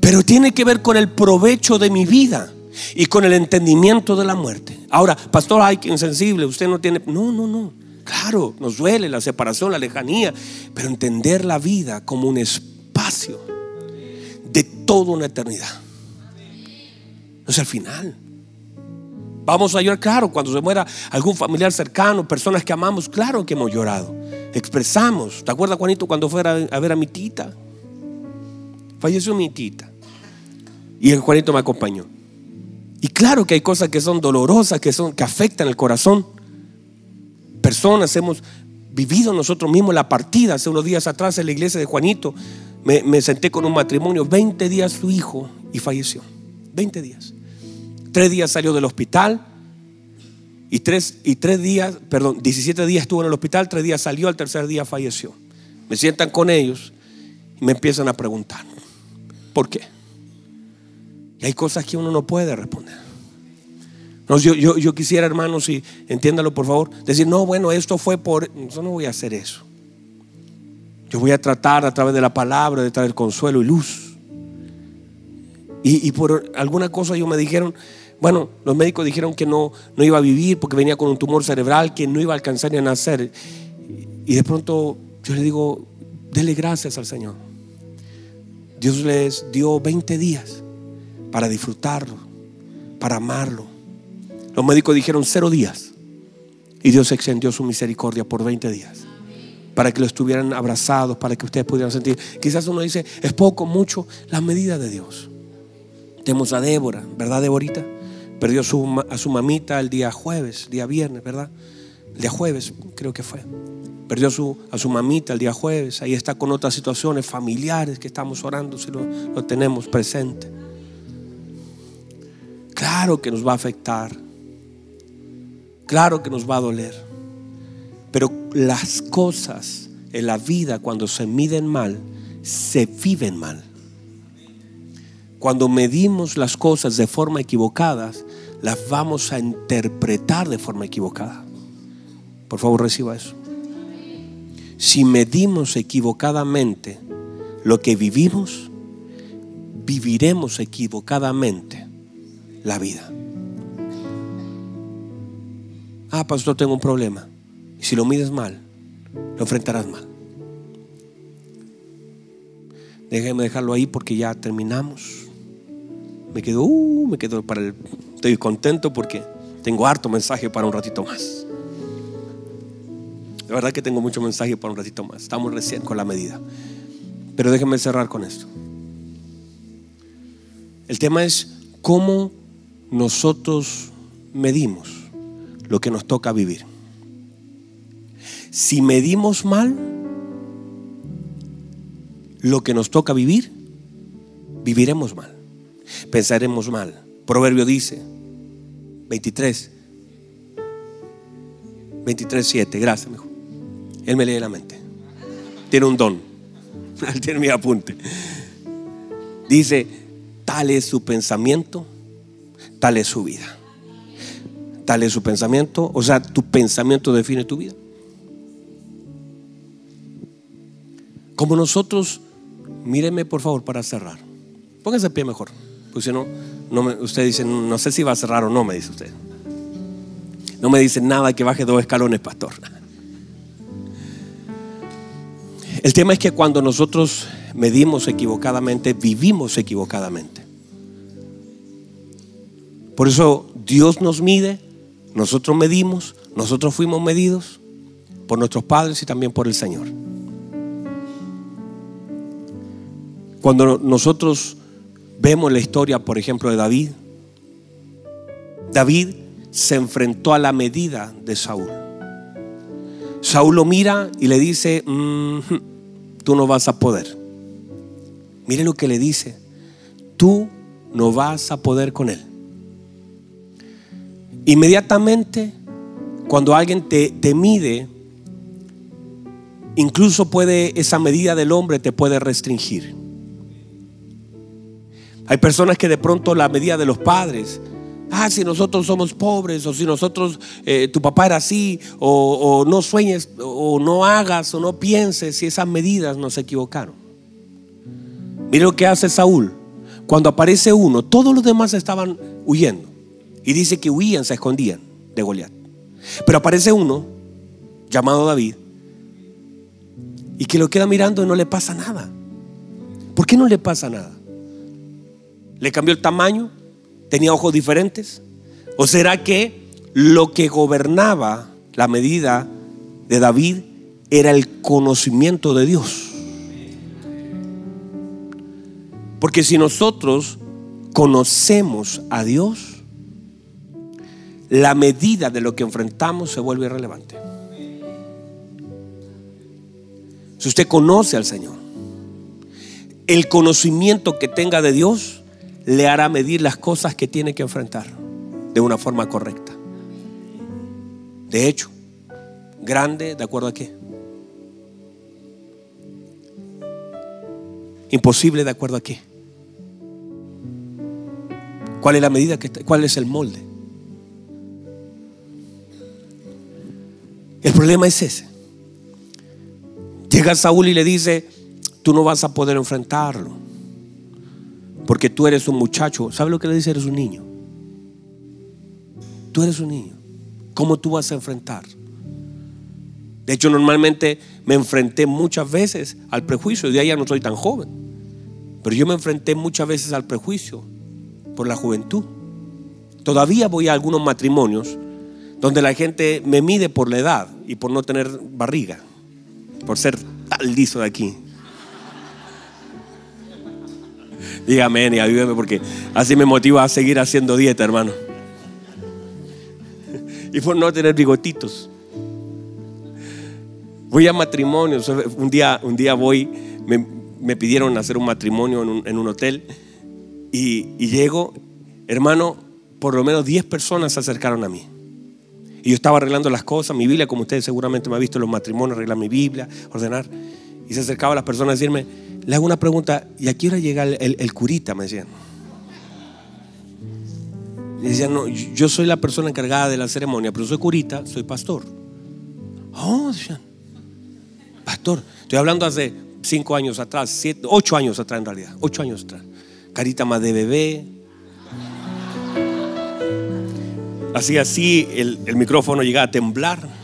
Pero tiene que ver con el provecho de mi vida y con el entendimiento de la muerte. Ahora, pastor, ay, que insensible, usted no tiene... No, no, no. Claro, nos duele la separación, la lejanía, pero entender la vida como un espacio de toda una eternidad. No es el final. Vamos a llorar, claro, cuando se muera algún familiar cercano, personas que amamos, claro que hemos llorado. Expresamos. ¿Te acuerdas, Juanito, cuando fuera a ver a mi tita? Falleció mi tita. Y el Juanito me acompañó. Y claro que hay cosas que son dolorosas, que, son, que afectan el corazón. Personas hemos vivido nosotros mismos la partida. Hace unos días atrás en la iglesia de Juanito me, me senté con un matrimonio, 20 días su hijo y falleció. 20 días. Tres días salió del hospital y tres, y tres días, perdón, 17 días estuvo en el hospital, tres días salió, al tercer día falleció. Me sientan con ellos y me empiezan a preguntar. ¿Por qué? Y hay cosas que uno no puede responder. No, yo, yo, yo quisiera, hermanos, y entiéndalo por favor, decir, no, bueno, esto fue por... Yo no voy a hacer eso. Yo voy a tratar a través de la palabra de traer consuelo y luz. Y, y, por alguna cosa ellos me dijeron, bueno, los médicos dijeron que no, no iba a vivir porque venía con un tumor cerebral, que no iba a alcanzar ni a nacer. Y de pronto yo le digo, dele gracias al Señor. Dios les dio 20 días para disfrutarlo, para amarlo. Los médicos dijeron cero días. Y Dios extendió su misericordia por 20 días. Para que lo estuvieran abrazados, para que ustedes pudieran sentir. Quizás uno dice, es poco, mucho, la medida de Dios. Tenemos a Débora, ¿verdad, Deborita? Perdió a su mamita el día jueves, día viernes, ¿verdad? El día jueves, creo que fue. Perdió a su, mamita el día jueves. Ahí está con otras situaciones familiares que estamos orando, si lo, lo tenemos presente. Claro que nos va a afectar. Claro que nos va a doler. Pero las cosas en la vida cuando se miden mal, se viven mal. Cuando medimos las cosas de forma equivocada, las vamos a interpretar de forma equivocada. Por favor, reciba eso. Si medimos equivocadamente lo que vivimos, viviremos equivocadamente la vida. Ah, pastor, tengo un problema. Si lo mides mal, lo enfrentarás mal. Déjeme dejarlo ahí porque ya terminamos. Me quedo, uh, me quedo para el Estoy contento porque tengo harto mensaje para un ratito más. De verdad que tengo mucho mensaje para un ratito más. Estamos recién con la medida. Pero déjenme cerrar con esto. El tema es cómo nosotros medimos lo que nos toca vivir. Si medimos mal lo que nos toca vivir, viviremos mal, pensaremos mal. Proverbio dice, 23. 23, 7. Gracias, mijo. Él me lee la mente. Tiene un don. Él tiene mi apunte. Dice, tal es su pensamiento, tal es su vida. Tal es su pensamiento. O sea, tu pensamiento define tu vida. Como nosotros, míreme por favor para cerrar. Póngase pie mejor. Pues si no, usted dice, no sé si va a cerrar o no, me dice usted. No me dice nada que baje dos escalones, pastor. El tema es que cuando nosotros medimos equivocadamente, vivimos equivocadamente. Por eso Dios nos mide, nosotros medimos, nosotros fuimos medidos por nuestros padres y también por el Señor. Cuando nosotros Vemos la historia, por ejemplo, de David. David se enfrentó a la medida de Saúl. Saúl lo mira y le dice, tú no vas a poder. Mire lo que le dice, tú no vas a poder con él. Inmediatamente, cuando alguien te, te mide, incluso puede, esa medida del hombre te puede restringir. Hay personas que de pronto la medida de los padres, ah, si nosotros somos pobres, o si nosotros, eh, tu papá era así, o, no sueñes, o no hagas, o no pienses, si esas medidas nos equivocaron. Mire lo que hace Saúl. Cuando aparece uno, todos los demás estaban huyendo. Y dice que huían, se escondían de Goliat. Pero aparece uno, llamado David, y que lo queda mirando y no le pasa nada. ¿Por qué no le pasa nada? ¿Le cambió el tamaño? ¿Tenía ojos diferentes? ¿O será que lo que gobernaba la medida de David era el conocimiento de Dios? Porque si nosotros conocemos a Dios, la medida de lo que enfrentamos se vuelve irrelevante. Si usted conoce al Señor, el conocimiento que tenga de Dios le hará medir las cosas que tiene que enfrentar de una forma correcta. De hecho, grande, ¿de acuerdo a qué? Imposible, ¿de acuerdo a qué? ¿Cuál es la medida? Que ¿Cuál es el molde? El problema es ese. Llega Saúl y le dice, tú no vas a poder enfrentarlo. Porque tú eres un muchacho. ¿Sabe lo que le dice? Eres un niño. Tú eres un niño. ¿Cómo tú vas a enfrentar? De hecho, normalmente me enfrenté muchas veces al prejuicio. De ahí ya no soy tan joven. Pero yo me enfrenté muchas veces al prejuicio por la juventud. Todavía voy a algunos matrimonios donde la gente me mide por la edad y por no tener barriga, por ser tal liso de aquí. Dígame y ayúdeme porque así me motiva a seguir haciendo dieta, hermano. Y por no tener bigotitos. Voy a matrimonios. Un día, un día voy, me, pidieron hacer un matrimonio en un, hotel y, y, llego, hermano, por lo menos 10 personas se acercaron a mí. Y yo estaba arreglando las cosas, mi Biblia, como ustedes seguramente me han visto en los matrimonios, arreglar mi Biblia, ordenar. Y se acercaban las personas a decirme, le hago una pregunta, ¿y a qué hora llega el, curita? Me decían. Y decían, no, yo soy la persona encargada de la ceremonia, pero soy curita, soy pastor. Oh, decían, pastor. Estoy hablando hace cinco años atrás, ocho años atrás en realidad, ocho años atrás. Carita más de bebé. Así, así, el, el micrófono llegaba a temblar.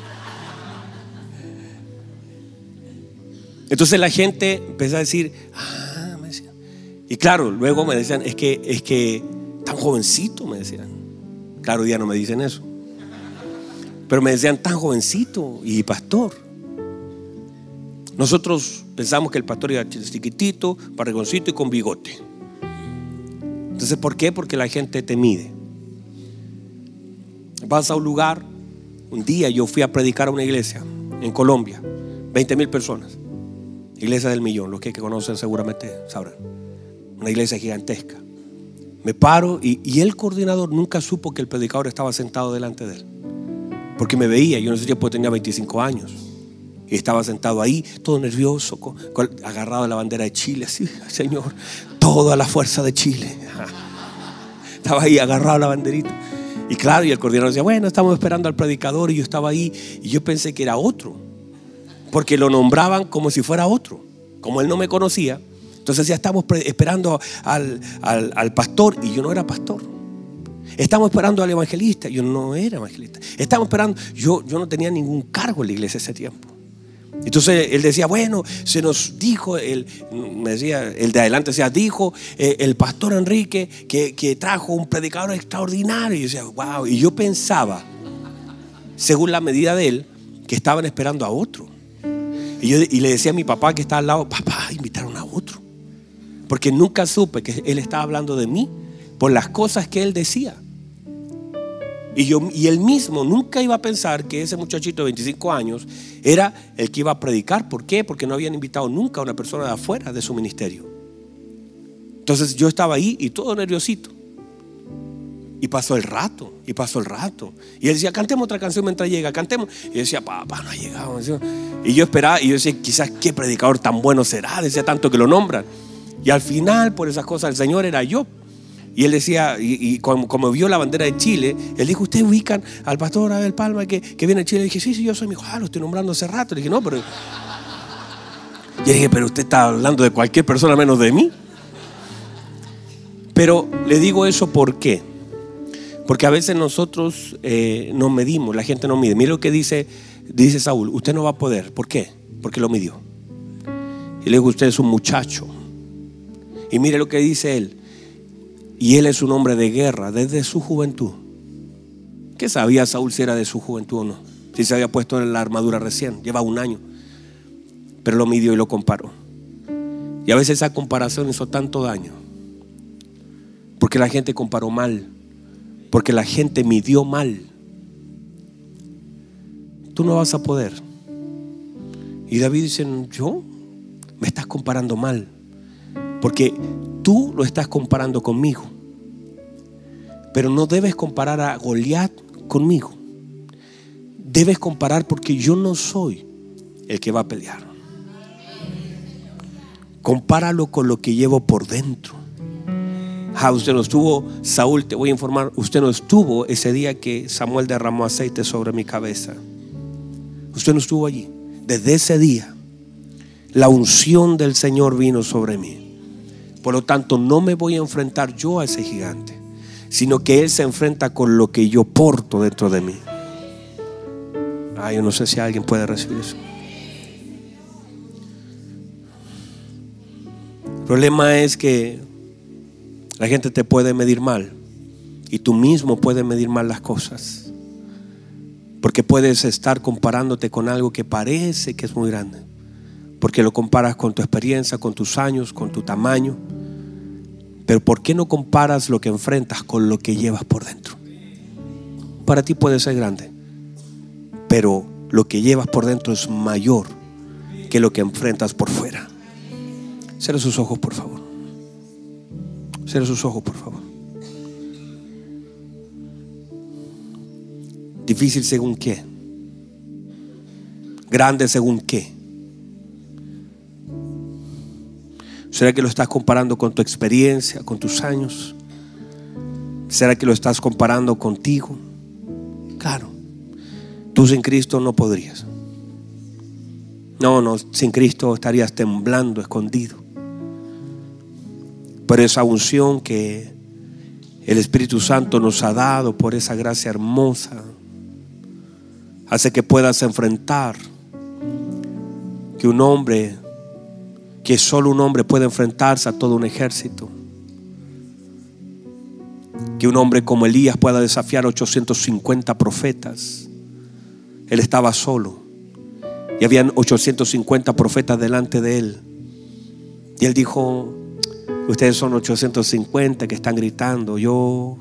Entonces la gente empezó a decir, ah, me decían. Y claro, luego me decían, es que, es que tan jovencito, me decían. Claro, ya no me dicen eso. Pero me decían, tan jovencito y pastor. Nosotros pensamos que el pastor era chiquitito, barrigoncito y con bigote. Entonces, ¿por qué? Porque la gente te mide. Vas a un lugar, un día yo fui a predicar a una iglesia en Colombia, 20 mil personas. Iglesia del Millón, los que, conocen seguramente sabrán. Una iglesia gigantesca. Me paro y, el coordinador nunca supo que el predicador estaba sentado delante de él. Porque me veía, yo no sé si tenía 25 años. Y estaba sentado ahí, todo nervioso, agarrado a la bandera de Chile, así, Señor, toda la fuerza de Chile. Estaba ahí agarrado a la banderita. Y claro, y el coordinador decía, bueno, estamos esperando al predicador y yo estaba ahí y yo pensé que era otro porque lo nombraban como si fuera otro. Como él no me conocía, entonces ya estamos esperando al, pastor y yo no era pastor. Estamos esperando al evangelista, yo no era evangelista. Estamos esperando, yo, yo no tenía ningún cargo en la iglesia ese tiempo. Entonces él decía, bueno, se nos dijo, el, me decía, el de adelante decía, dijo eh, el pastor Enrique que, que, trajo un predicador extraordinario. Y yo decía, wow, y yo pensaba, según la medida de él, que estaban esperando a otro. Y, yo, le decía a mi papá que está al lado, papá, invitaron a otro. Porque nunca supe que él estaba hablando de mí por las cosas que él decía. Y, yo, y él mismo nunca iba a pensar que ese muchachito de 25 años era el que iba a predicar. ¿Por qué? Porque no habían invitado nunca a una persona de afuera de su ministerio. Entonces yo estaba ahí y todo nerviosito. Y pasó el rato, y pasó el rato. Y él decía, cantemos otra canción mientras llega, cantemos. Y yo decía, papá, no ha llegado. Y yo esperaba, y yo decía, quizás qué predicador tan bueno será, decía tanto que lo nombran. Y al final, por esas cosas, el Señor era yo. Y él decía, y, como, vio la bandera de Chile, él dijo, ¿ustedes ubican al pastor Abel Palma que, que viene de Chile? Y dije, sí, sí, yo soy mi hijo, ah, lo estoy nombrando hace rato. Le dije, no, pero... Y dije, pero usted está hablando de cualquier persona menos de mí. Pero le digo eso ¿por qué? Porque a veces nosotros eh, nos medimos, la gente no mide. Mire lo que dice, dice Saúl, usted no va a poder. ¿Por qué? Porque lo midió. Y le dijo, usted es un muchacho. Y mire lo que dice él. Y él es un hombre de guerra desde su juventud. ¿Qué sabía Saúl si era de su juventud o no? Si se había puesto en la armadura recién, lleva un año. Pero lo midió y lo comparó. Y a veces esa comparación hizo tanto daño. Porque la gente comparó mal porque la gente midió mal. Tú no vas a poder. Y David dice, yo me estás comparando mal. Porque tú lo estás comparando conmigo. Pero no debes comparar a Goliat conmigo. Debes comparar porque yo no soy el que va a pelear. Compáralo con lo que llevo por dentro. Ah, usted no estuvo, Saúl, te voy a informar, usted no estuvo ese día que Samuel derramó aceite sobre mi cabeza. Usted no estuvo allí. Desde ese día, la unción del Señor vino sobre mí. Por lo tanto, no me voy a enfrentar yo a ese gigante, sino que Él se enfrenta con lo que yo porto dentro de mí. Ah, yo no sé si alguien puede recibir eso. El problema es que la gente te puede medir mal y tú mismo puedes medir mal las cosas. Porque puedes estar comparándote con algo que parece que es muy grande. Porque lo comparas con tu experiencia, con tus años, con tu tamaño. Pero ¿por qué no comparas lo que enfrentas con lo que llevas por dentro? Para ti puede ser grande, pero lo que llevas por dentro es mayor que lo que enfrentas por fuera. Cierra sus ojos, por favor. Cierra sus ojos, por favor. Difícil según qué. Grande según qué. ¿Será que lo estás comparando con tu experiencia, con tus años? ¿Será que lo estás comparando contigo? Claro. Tú sin Cristo no podrías. No, no, sin Cristo estarías temblando, escondido. Pero esa unción que el Espíritu Santo nos ha dado por esa gracia hermosa, hace que puedas enfrentar que un hombre, que solo un hombre puede enfrentarse a todo un ejército. Que un hombre como Elías pueda desafiar 850 profetas. Él estaba solo. Y habían 850 profetas delante de él. Y él dijo, Ustedes son 850 que están gritando. Yo,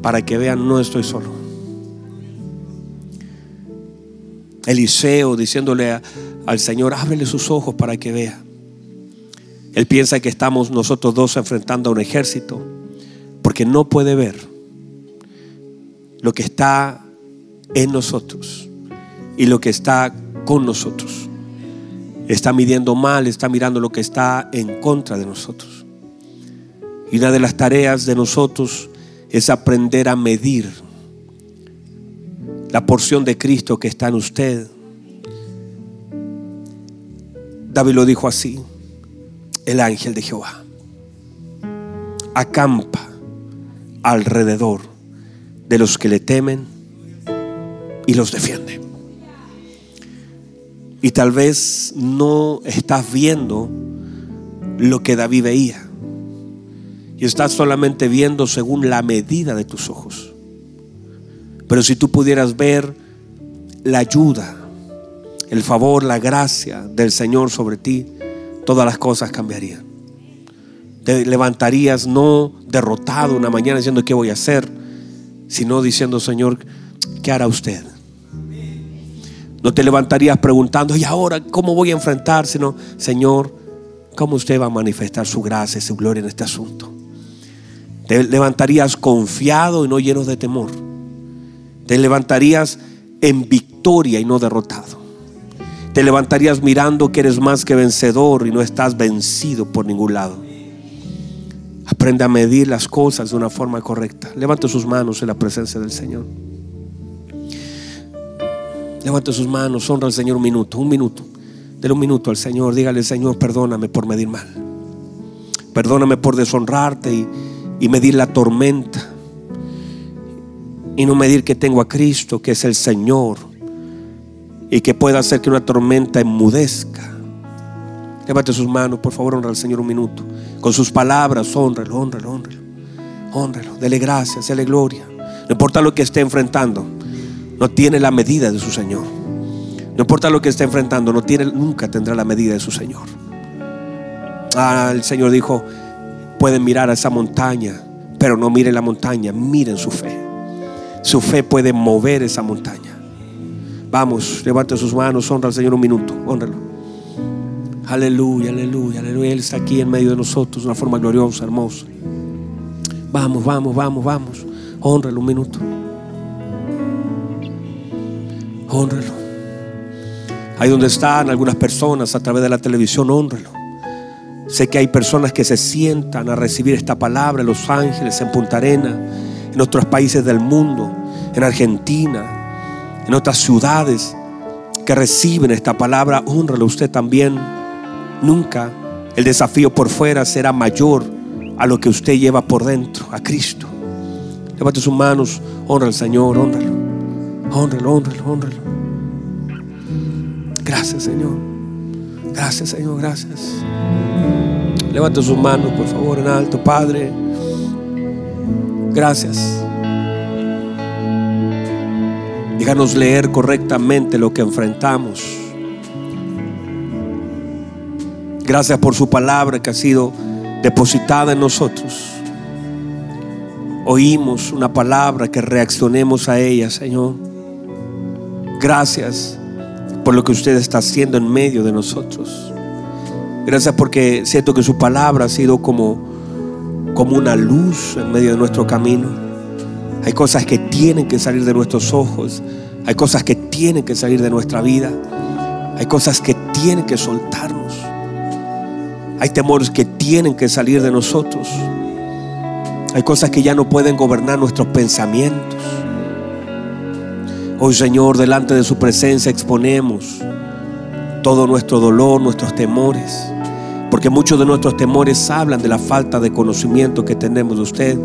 para que vean, no estoy solo. Eliseo diciéndole al Señor, ábrele sus ojos para que vea. Él piensa que estamos nosotros dos enfrentando a un ejército, porque no puede ver lo que está en nosotros y lo que está con nosotros está midiendo mal, está mirando lo que está en contra de nosotros. Y una de las tareas de nosotros es aprender a medir la porción de Cristo que está en usted. David lo dijo así, el ángel de Jehová acampa alrededor de los que le temen y los defiende. Y tal vez no estás viendo lo que David veía. Y estás solamente viendo según la medida de tus ojos. Pero si tú pudieras ver la ayuda, el favor, la gracia del Señor sobre ti, todas las cosas cambiarían. Te levantarías no derrotado una mañana diciendo qué voy a hacer, sino diciendo, Señor, ¿qué hará usted? No te levantarías preguntando, ¿y ahora cómo voy a enfrentar? Sino, Señor, ¿cómo usted va a manifestar su gracia y su gloria en este asunto? Te levantarías confiado y no lleno de temor. Te levantarías en victoria y no derrotado. Te levantarías mirando que eres más que vencedor y no estás vencido por ningún lado. Aprende a medir las cosas de una forma correcta. Levante sus manos en la presencia del Señor. Levante sus manos, honra al Señor un minuto, un minuto. Dele un minuto al Señor. Dígale, Señor, perdóname por medir mal. Perdóname por deshonrarte y, y medir la tormenta. Y no medir que tengo a Cristo, que es el Señor. Y que pueda hacer que una tormenta enmudezca. Levante sus manos, por favor, honra al Señor un minuto. Con sus palabras, honralo, honralo, honralo. Honralo, dele gracias, dele gloria. No importa lo que esté enfrentando no tiene la medida de su Señor. No importa lo que esté enfrentando, no tiene, nunca tendrá la medida de su Señor. Ah, el Señor dijo, pueden mirar a esa montaña, pero no miren la montaña, miren su fe. Su fe puede mover esa montaña. Vamos, levante sus manos, honra al Señor un minuto, honralo. Aleluya, aleluya, aleluya. Él está aquí en medio de nosotros de una forma gloriosa, hermosa. Vamos, vamos, vamos, vamos. Honralo un minuto. Honralo. Ahí donde están algunas personas a través de la televisión, honralo. Sé que hay personas que se sientan a recibir esta palabra en Los Ángeles, en Punta Arena, en otros países del mundo, en Argentina, en otras ciudades que reciben esta palabra. Honralo usted también. Nunca el desafío por fuera será mayor a lo que usted lleva por dentro, a Cristo. Levante sus manos, honra al Señor, honralo. Honralo, honralo, honralo. Gracias, Señor. Gracias, Señor, gracias. Levante sus manos, por favor, en alto, Padre. Gracias. Déjanos leer correctamente lo que enfrentamos. Gracias por su palabra que ha sido depositada en nosotros. Oímos una palabra que reaccionemos a ella, Señor. Gracias por lo que usted está haciendo en medio de nosotros. Gracias porque siento que su palabra ha sido como, como una luz en medio de nuestro camino. Hay cosas que tienen que salir de nuestros ojos. Hay cosas que tienen que salir de nuestra vida. Hay cosas que tienen que soltarnos. Hay temores que tienen que salir de nosotros. Hay cosas que ya no pueden gobernar nuestros pensamientos. Hoy Señor, delante de su presencia exponemos todo nuestro dolor, nuestros temores. Porque muchos de nuestros temores hablan de la falta de conocimiento que tenemos de usted.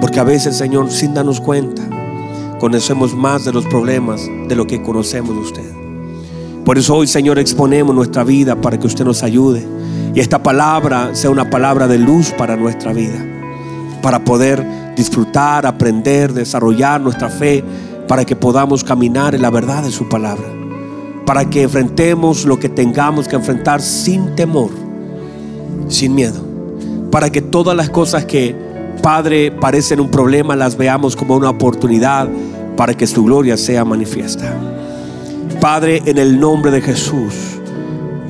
Porque a veces, Señor, sin darnos cuenta, conocemos más de los problemas de lo que conocemos de usted. Por eso hoy, Señor, exponemos nuestra vida para que usted nos ayude. Y esta palabra sea una palabra de luz para nuestra vida. Para poder disfrutar, aprender, desarrollar nuestra fe. Para que podamos caminar en la verdad de su palabra. Para que enfrentemos lo que tengamos que enfrentar sin temor, sin miedo. Para que todas las cosas que, Padre, parecen un problema, las veamos como una oportunidad para que su gloria sea manifiesta. Padre, en el nombre de Jesús,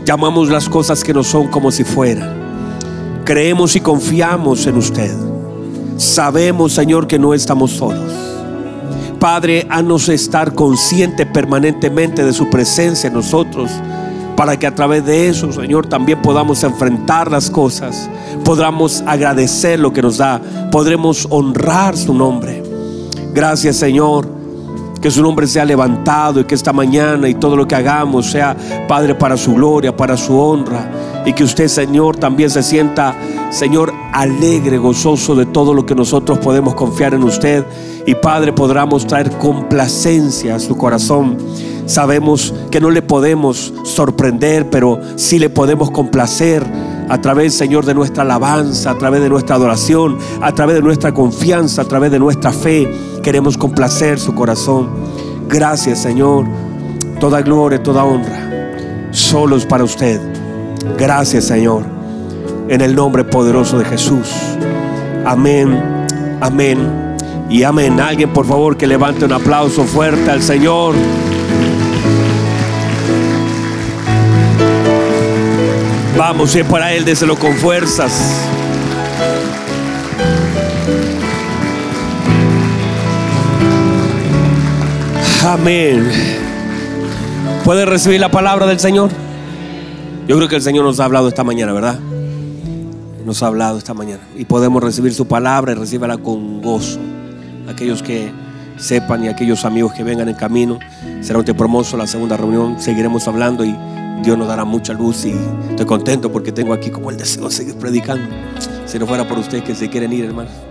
llamamos las cosas que no son como si fueran. Creemos y confiamos en usted. Sabemos, Señor, que no estamos solos. Padre, haznos estar consciente permanentemente de su presencia en nosotros, para que a través de eso, Señor, también podamos enfrentar las cosas, podamos agradecer lo que nos da, podremos honrar su nombre. Gracias, Señor. Que su nombre sea levantado y que esta mañana y todo lo que hagamos sea, Padre, para su gloria, para su honra. Y que usted, Señor, también se sienta, Señor, alegre, gozoso de todo lo que nosotros podemos confiar en usted. Y Padre, podamos traer complacencia a su corazón. Sabemos que no le podemos sorprender, pero sí le podemos complacer a través, Señor, de nuestra alabanza, a través de nuestra adoración, a través de nuestra confianza, a través de nuestra fe. Queremos complacer su corazón. Gracias, Señor. Toda gloria, toda honra. Solos para usted. Gracias, Señor. En el nombre poderoso de Jesús. Amén, amén y amén. Alguien, por favor, que levante un aplauso fuerte al Señor. Vamos, y para Él, déselo con fuerzas. Amén. ¿Puede recibir la palabra del Señor? Yo creo que el Señor nos ha hablado esta mañana, ¿verdad? Nos ha hablado esta mañana. Y podemos recibir su palabra y recibirla con gozo. Aquellos que sepan y aquellos amigos que vengan en camino. Será un tiempo hermoso la segunda reunión. Seguiremos hablando y Dios nos dará mucha luz y estoy contento porque tengo aquí como el deseo de seguir predicando. Si no fuera por ustedes que se quieren ir, hermano.